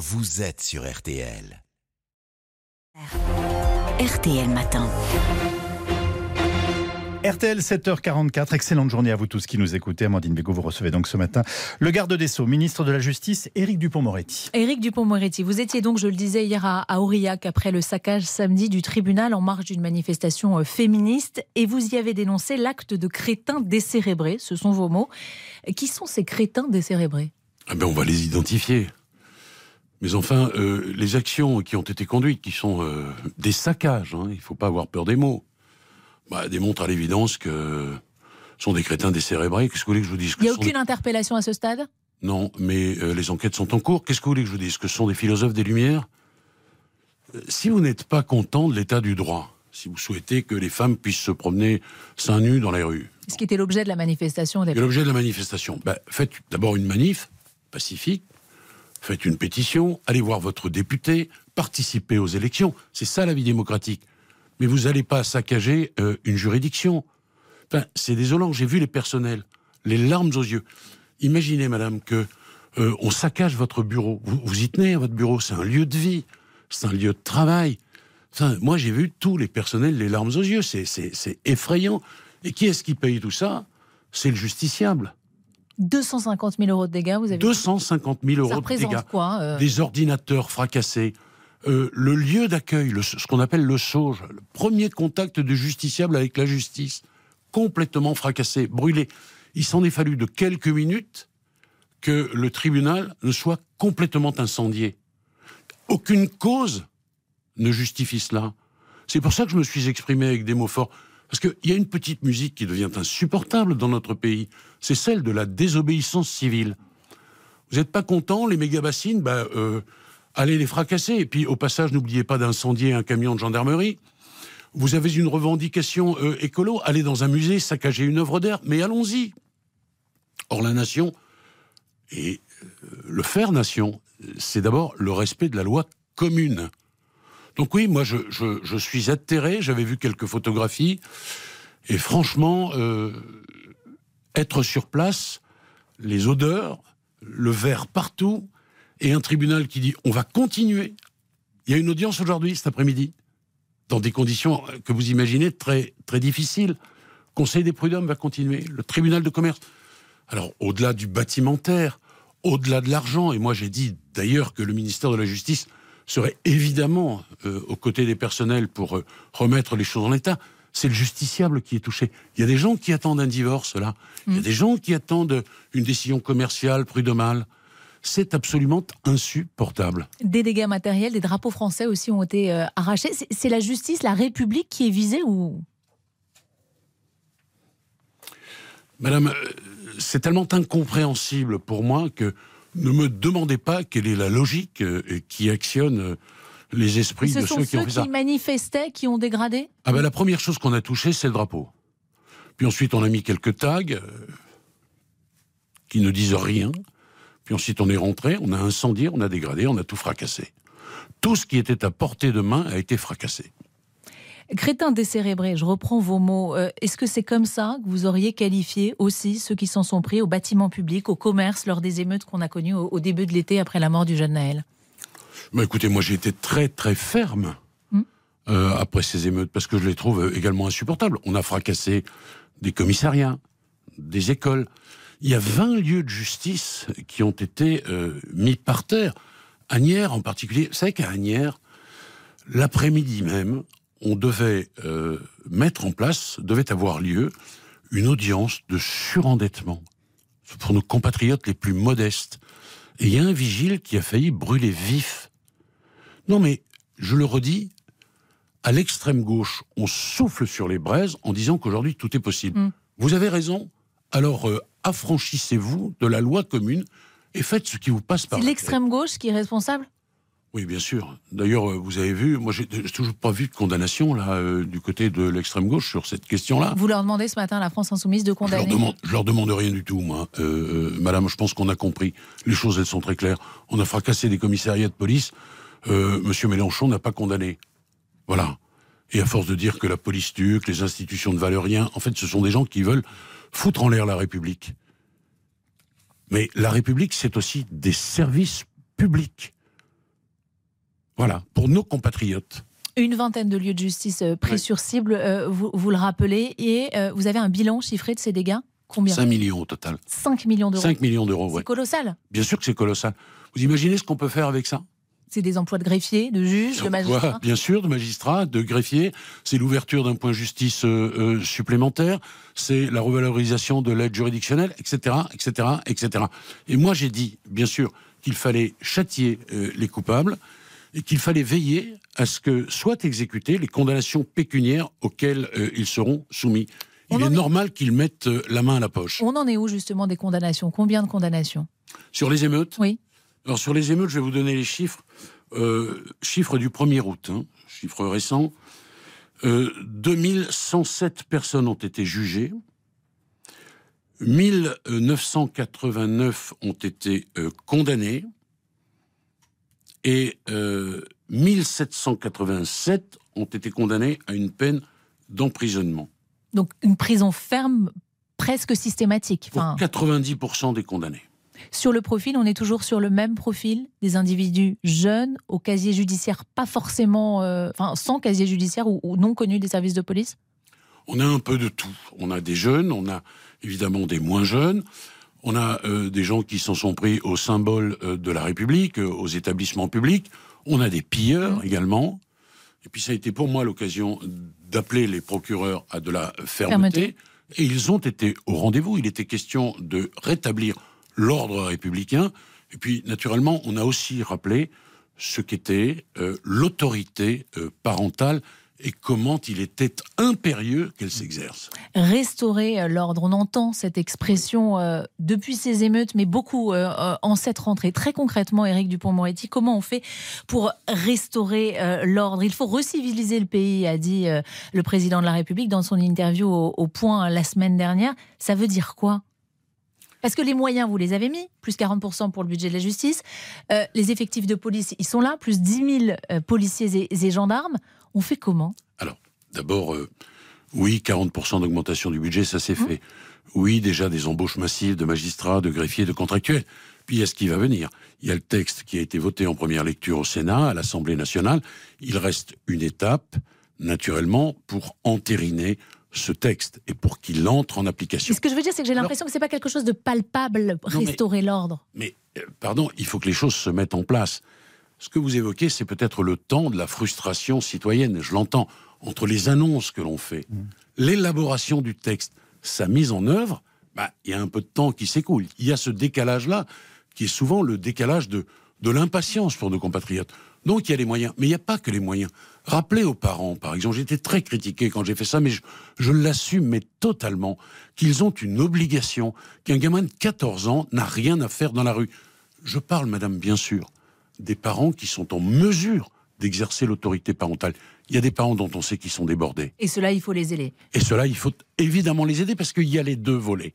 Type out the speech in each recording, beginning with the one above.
vous êtes sur RTL. RTL Matin. RTL 7h44, excellente journée à vous tous qui nous écoutez. Amandine Bégaud, vous recevez donc ce matin le garde des Sceaux, ministre de la Justice, Éric Dupont-Moretti. Éric Dupont-Moretti, vous étiez donc, je le disais hier à, Aurillac, après le saccage samedi du tribunal en marge d'une manifestation euh, féministe, et vous y avez dénoncé l'acte de crétins décérébrés, ce sont vos mots. Qui sont ces crétins décérébrés? Ah ben On va les identifier. Mais enfin, euh, les actions qui ont été conduites, qui sont euh, des saccages, hein, il ne faut pas avoir peur des mots, bah, démontrent à l'évidence que ce sont des crétins décérébrés. Qu'est-ce que vous voulez que je vous dise? Il n'y a aucune interpellation à ce stade? Non, mais euh, les enquêtes sont en cours. Qu'est-ce que vous voulez que je vous dise? Que ce sont des philosophes des Lumières? Si vous n'êtes pas content de l'état du droit, si vous souhaitez que les femmes puissent se promener seins nus dans les rues. Ce qui était l'objet de la manifestation. L'objet de la manifestation. Bah, faites d'abord une manif pacifique, faites une pétition, allez voir votre député, participez aux élections. C'est ça la vie démocratique. Mais vous n'allez pas saccager euh, une juridiction. Enfin, c'est désolant. J'ai vu les personnels, les larmes aux yeux. Imaginez, madame, que euh, on saccage votre bureau. Vous, vous y tenez votre bureau. C'est un lieu de vie. C'est un lieu de travail. Moi, j'ai vu tous les personnels les larmes aux yeux. C'est effrayant. Et qui est-ce qui paye tout ça? C'est le justiciable. 250 000 euros de dégâts, vous avez 250 000 euros de dégâts. quoi euh Des ordinateurs fracassés. Euh, le lieu d'accueil, ce qu'on appelle le SAUGE, le premier contact de justiciable avec la justice, complètement fracassé, brûlé. Il s'en est fallu de quelques minutes que le tribunal ne soit complètement incendié. Aucune cause ne justifie cela. C'est pour ça que je me suis exprimé avec des mots forts. Parce qu'il y a une petite musique qui devient insupportable dans notre pays, c'est celle de la désobéissance civile. Vous n'êtes pas content, les méga-bassines, bah, euh, allez les fracasser. Et puis, au passage, n'oubliez pas d'incendier un camion de gendarmerie. Vous avez une revendication euh, écolo, allez dans un musée, saccager une œuvre d'art, mais allons-y. Or, la nation, et euh, le faire nation, c'est d'abord le respect de la loi commune. Donc oui, moi je, suis atterré, j'avais vu quelques photographies, et franchement, euh, être sur place, les odeurs, le verre partout, et un tribunal qui dit on va continuer. Il y a une audience aujourd'hui, cet après-midi, dans des conditions que vous imaginez très, très difficiles. Conseil des prud'hommes va continuer, le tribunal de commerce. Alors, au-delà du bâtimentaire, au-delà de l'argent, et moi j'ai dit d'ailleurs que le ministère de la Justice serait évidemment euh, aux côtés des personnels pour euh, remettre les choses en état. C'est le justiciable qui est touché. Il y a des gens qui attendent un divorce, là. Il y a mm. des gens qui attendent une décision commerciale, prud'homale. C'est absolument insupportable. Des dégâts matériels, des drapeaux français aussi ont été euh, arrachés. C'est la justice, la République qui est visée ou? Madame, c'est tellement incompréhensible pour moi que ne me demandez pas quelle est la logique euh, qui actionne euh, les esprits de ceux qui ont fait ça. qui manifestaient, qui ont dégradé? Ah ben la première chose qu'on a touchée, c'est le drapeau. Puis ensuite, on a mis quelques tags euh, qui ne disent rien. Puis ensuite, on est rentré, on a incendié, on a dégradé, on a tout fracassé. Tout ce qui était à portée de main a été fracassé. Crétin décérébré, je reprends vos mots. Euh, est-ce que c'est comme ça que vous auriez qualifié aussi ceux qui s'en sont pris au bâtiment public, au commerce, lors des émeutes qu'on a connues au, début de l'été après la mort du jeune Naël? Bah, Écoutez, moi j'ai été très très ferme hmm. euh, après ces émeutes parce que je les trouve également insupportables. On a fracassé des commissariats, des écoles. Il y a 20 lieux de justice qui ont été euh, mis par terre. Agnières en particulier. Vous savez qu'à Agnières, l'après-midi même, on devait euh, mettre en place, devait avoir lieu, une audience de surendettement pour nos compatriotes les plus modestes. Et il y a un vigile qui a failli brûler vif. Non mais, je le redis, à l'extrême gauche, on souffle sur les braises en disant qu'aujourd'hui tout est possible. Mm. Vous avez raison. Alors euh, affranchissez-vous de la loi commune et faites ce qui vous passe par C'est l'extrême gauche qui est responsable? Oui, bien sûr. D'ailleurs, euh, vous avez vu, moi, j'ai toujours pas vu de condamnation là euh, du côté de l'extrême gauche sur cette question-là. Vous leur demandez ce matin à la France insoumise de condamner. Je leur demande, leur demande rien du tout, moi. Euh, madame, je pense qu'on a compris. Les choses, elles sont très claires. On a fracassé des commissariats de police. Monsieur Mélenchon n'a pas condamné. Voilà. Et à force de dire que la police tue, que les institutions ne valent rien, en fait, ce sont des gens qui veulent foutre en l'air la République. Mais la République, c'est aussi des services publics Voilà, pour nos compatriotes. Une vingtaine de lieux de justice euh, pris sur cible, euh, vous, vous, le rappelez, et euh, vous avez un bilan chiffré de ces dégâts? Combien? 5 millions au total. 5 millions d'euros. 5 millions d'euros, C'est ouais. colossal. Bien sûr que c'est colossal. Vous imaginez ce qu'on peut faire avec ça? C'est des emplois de greffiers, de juges, de magistrats. Bien sûr, de magistrats, de greffiers. C'est l'ouverture d'un point de justice euh, euh, supplémentaire. C'est la revalorisation de l'aide juridictionnelle, etc., etc., etc. Et moi, j'ai dit, bien sûr, qu'il fallait châtier euh, les coupables et qu'il fallait veiller à ce que soient exécutées les condamnations pécuniaires auxquelles euh, ils seront soumis. Il est est- normal qu'ils mettent euh, la main à la poche. On en est où justement des condamnations? Combien de condamnations? Sur les émeutes, Oui. Alors sur les émeutes, je vais vous donner les chiffres. Euh, chiffres du 1er août, hein, chiffre récent. Euh, 2107 personnes ont été jugées. 1989 ont été euh, condamnées. Et euh, 1787 ont été condamnés à une peine d'emprisonnement. Donc une prison ferme presque systématique. Pour Enfin, 90% des condamnés. sur le profil, on est toujours sur le même profil des individus jeunes, au casier judiciaire pas forcément, euh, enfin sans casier judiciaire ou, ou non connu des services de police? On a un peu de tout. On a des jeunes, on a évidemment des moins jeunes, on a euh, des gens qui s'en sont pris aux symboles euh, de la République, euh, aux établissements publics, on a des pilleurs également. Et puis ça a été pour moi l'occasion d'appeler les procureurs à de la fermeté. Fermeté. Et ils ont été au rendez-vous. Il était question de rétablir l'ordre républicain. Et puis, naturellement, on a aussi rappelé ce qu'était l'autorité parentale et comment il était impérieux qu'elle s'exerce. Restaurer euh, l'ordre, on entend cette expression euh, depuis ces émeutes, mais beaucoup euh, en cette rentrée. Très concrètement, Éric Dupont-Moretti, comment on fait pour restaurer euh, l'ordre? Il faut reciviliser le pays, a dit le président de la République dans son interview au, au Point la semaine dernière. Ça veut dire quoi? Parce que les moyens, vous les avez mis, plus 40% pour le budget de la justice. Euh, les effectifs de police, ils sont là, plus 10 000 euh, policiers et, et gendarmes. On fait comment? Alors, d'abord, euh, oui, 40% d'augmentation du budget, ça s'est fait. Oui, déjà des embauches massives de magistrats, de greffiers, de contractuels. Puis il y a ce qui va venir. Il y a le texte qui a été voté en première lecture au Sénat, à l'Assemblée nationale. Il reste une étape, naturellement, pour entériner ce texte et pour qu'il entre en application. Et ce que je veux dire, c'est que j'ai l'impression que c'est pas quelque chose de palpable, restaurer l'ordre. Mais, euh, pardon, il faut que les choses se mettent en place. Ce que vous évoquez, c'est peut-être le temps de la frustration citoyenne, je l'entends, entre les annonces que l'on fait, l'élaboration du texte, sa mise en œuvre, bah, il y a un peu de temps qui s'écoule. Il y a ce décalage-là, qui est souvent le décalage de, de l'impatience pour nos compatriotes. Donc il y a les moyens, mais il n'y a pas que les moyens. Rappelez aux parents, par exemple, j'étais très critiqué quand j'ai fait ça, mais je, je l'assume, mais totalement, qu'ils ont une obligation, qu'un gamin de 14 ans n'a rien à faire dans la rue. Je parle, madame, bien sûr, des parents qui sont en mesure d'exercer l'autorité parentale. Il y a des parents dont on sait qu'ils sont débordés. Et cela, il faut les aider. Et cela, il faut évidemment les aider parce qu'il y a les deux volets.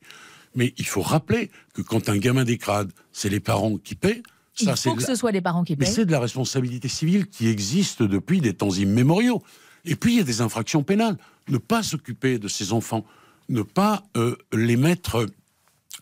Mais il faut rappeler que quand un gamin décrade, c'est les parents qui paient. Il Ça, faut que la- ce soit les parents qui mais payent. c'est de la responsabilité civile qui existe depuis des temps immémoriaux. Et puis il y a des infractions pénales. Ne pas s'occuper de ces enfants, ne pas euh, les mettre, euh,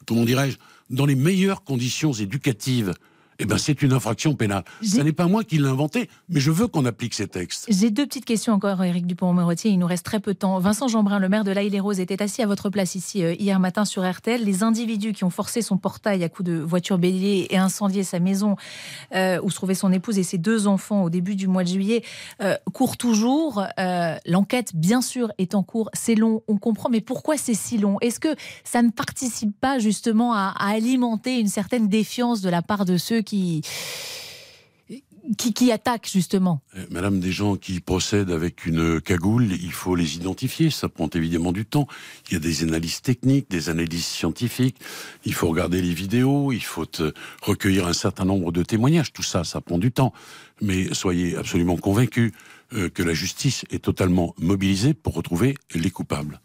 comment dirais-je, dans les meilleures conditions éducatives, eh ben c'est une infraction pénale. Ce n'est pas moi qui l'ai inventé, mais je veux qu'on applique ces textes. J'ai deux petites questions encore, Éric Dupont-Moretti. Il nous reste très peu de temps. Vincent Jeanbrun, le maire de l'Aïle et Rose, était assis à votre place ici euh, hier matin sur RTL. Les individus qui ont forcé son portail à coups de voiture bélier et incendié sa maison euh, où se trouvait son épouse et ses deux enfants au début du mois de juillet euh, courent toujours. Euh, L'enquête, bien sûr, est en cours. C'est long, on comprend. Mais pourquoi c'est si long? Est-ce que ça ne participe pas justement à, à alimenter une certaine défiance de la part de ceux qui, qui, attaquent justement Euh, Madame, des gens qui procèdent avec une cagoule, il faut les identifier. Ça prend évidemment du temps. Il y a des analyses techniques, des analyses scientifiques. Il faut regarder les vidéos. Il faut euh, recueillir un certain nombre de témoignages. Tout ça, ça prend du temps. Mais soyez absolument convaincus euh, que la justice est totalement mobilisée pour retrouver les coupables.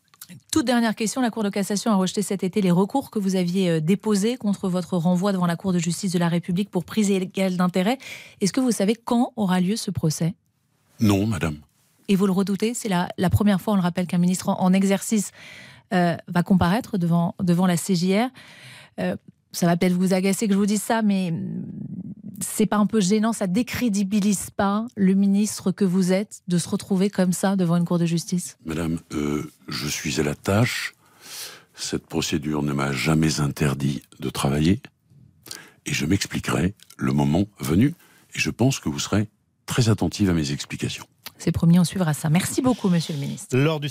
Toute dernière question, la Cour de cassation a rejeté cet été les recours que vous aviez euh, déposés contre votre renvoi devant la Cour de justice de la République pour prise illégale d'intérêt. Est-ce que vous savez quand aura lieu ce procès? Non, madame. Et vous le redoutez? C'est la, la première fois, on le rappelle, qu'un ministre en, en exercice euh, va comparaître devant, devant la CJR. Euh, ça va peut-être vous agacer que je vous dise ça, mais c'est pas un peu gênant, ça décrédibilise pas le ministre que vous êtes de se retrouver comme ça devant une cour de justice? Madame, euh, je suis à la tâche. Cette procédure ne m'a jamais interdit de travailler et je m'expliquerai le moment venu et je pense que vous serez très attentive à mes explications. C'est promis, on suivra ça. Merci beaucoup, monsieur le ministre. Lors du